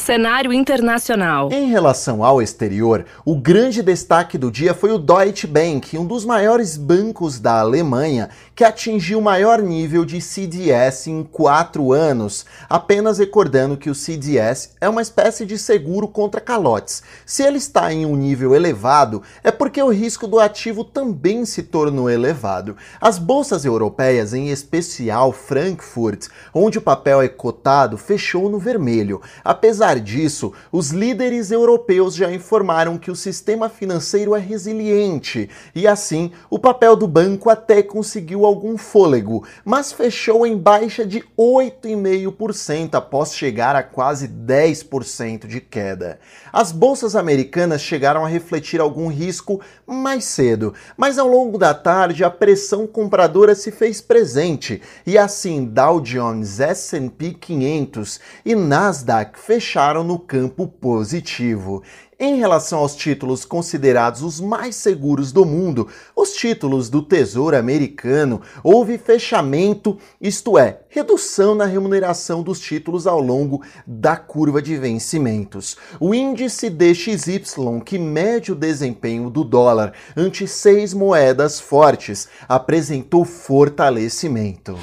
Cenário internacional. Em relação ao exterior, o grande destaque do dia foi o Deutsche Bank, um dos maiores bancos da Alemanha, que atingiu o maior nível de CDS em quatro anos. Apenas recordando que o CDS é uma espécie de seguro contra calotes. Se ele está em um nível elevado, é porque o risco do ativo também se tornou elevado. As bolsas europeias, em especial Frankfurt, onde o papel é cotado, fechou no vermelho. Apesar disso, os líderes europeus já informaram que o sistema financeiro é resiliente e, assim, o papel do banco até conseguiu algum fôlego, mas fechou em baixa de 8,5% após chegar a quase 10% de queda. As bolsas americanas chegaram a refletir algum risco mais cedo, mas ao longo da tarde a pressão compradora se fez presente e assim Dow Jones, S&P 500 e Nasdaq fecharam no campo positivo. Em relação aos títulos considerados os mais seguros do mundo, os títulos do Tesouro Americano, houve fechamento, isto é, redução na remuneração dos títulos ao longo da curva de vencimentos. O índice DXY, que mede o desempenho do dólar ante seis moedas fortes, apresentou fortalecimento.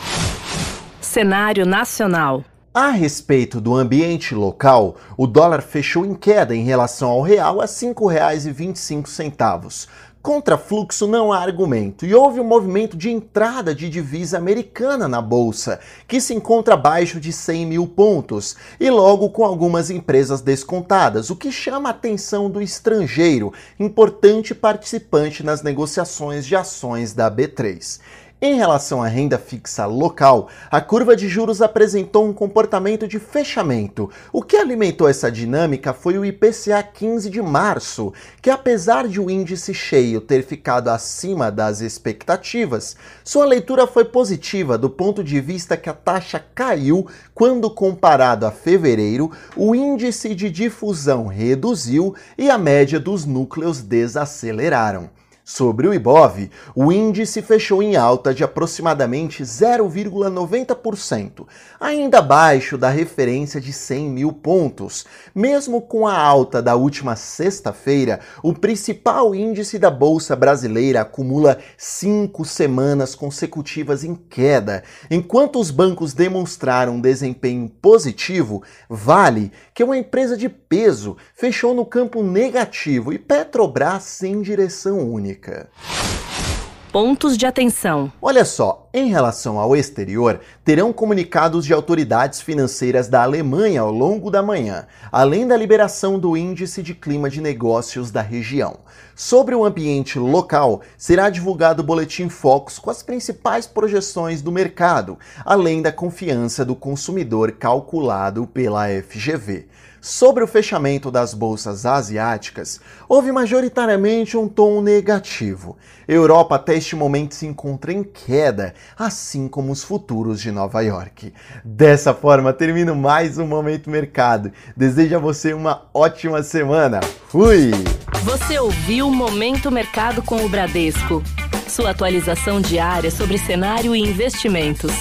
Cenário nacional. A respeito do ambiente local, o dólar fechou em queda em relação ao real a R$ 5,25. Contra fluxo não há argumento e houve um movimento de entrada de divisa americana na bolsa, que se encontra abaixo de 100 mil pontos e logo com algumas empresas descontadas, o que chama a atenção do estrangeiro, importante participante nas negociações de ações da B3. Em relação à renda fixa local, a curva de juros apresentou um comportamento de fechamento. O que alimentou essa dinâmica foi o IPCA 15 de março, que apesar de o índice cheio ter ficado acima das expectativas, sua leitura foi positiva do ponto de vista que a taxa caiu quando comparado a fevereiro, o índice de difusão reduziu e a média dos núcleos desaceleraram. Sobre o Ibov, o índice fechou em alta de aproximadamente 0,90%, ainda abaixo da referência de 100 mil pontos. Mesmo com a alta da última sexta-feira, o principal índice da Bolsa Brasileira acumula cinco semanas consecutivas em queda. Enquanto os bancos demonstraram um desempenho positivo, Vale, que é uma empresa de peso, fechou no campo negativo e Petrobras sem direção única. Pontos de atenção. Olha só, em relação ao exterior, terão comunicados de autoridades financeiras da Alemanha ao longo da manhã, além da liberação do Índice de Clima de Negócios da região. Sobre o ambiente local, será divulgado o Boletim Focus com as principais projeções do mercado, além da confiança do consumidor calculado pela FGV. Sobre o fechamento das bolsas asiáticas, houve majoritariamente um tom negativo. Europa até este momento se encontra em queda, assim como os futuros de Nova York. Dessa forma, termino mais um Momento Mercado. Desejo a você uma ótima semana. Fui! Você ouviu Momento Mercado com o Bradesco. Sua atualização diária sobre cenário e investimentos.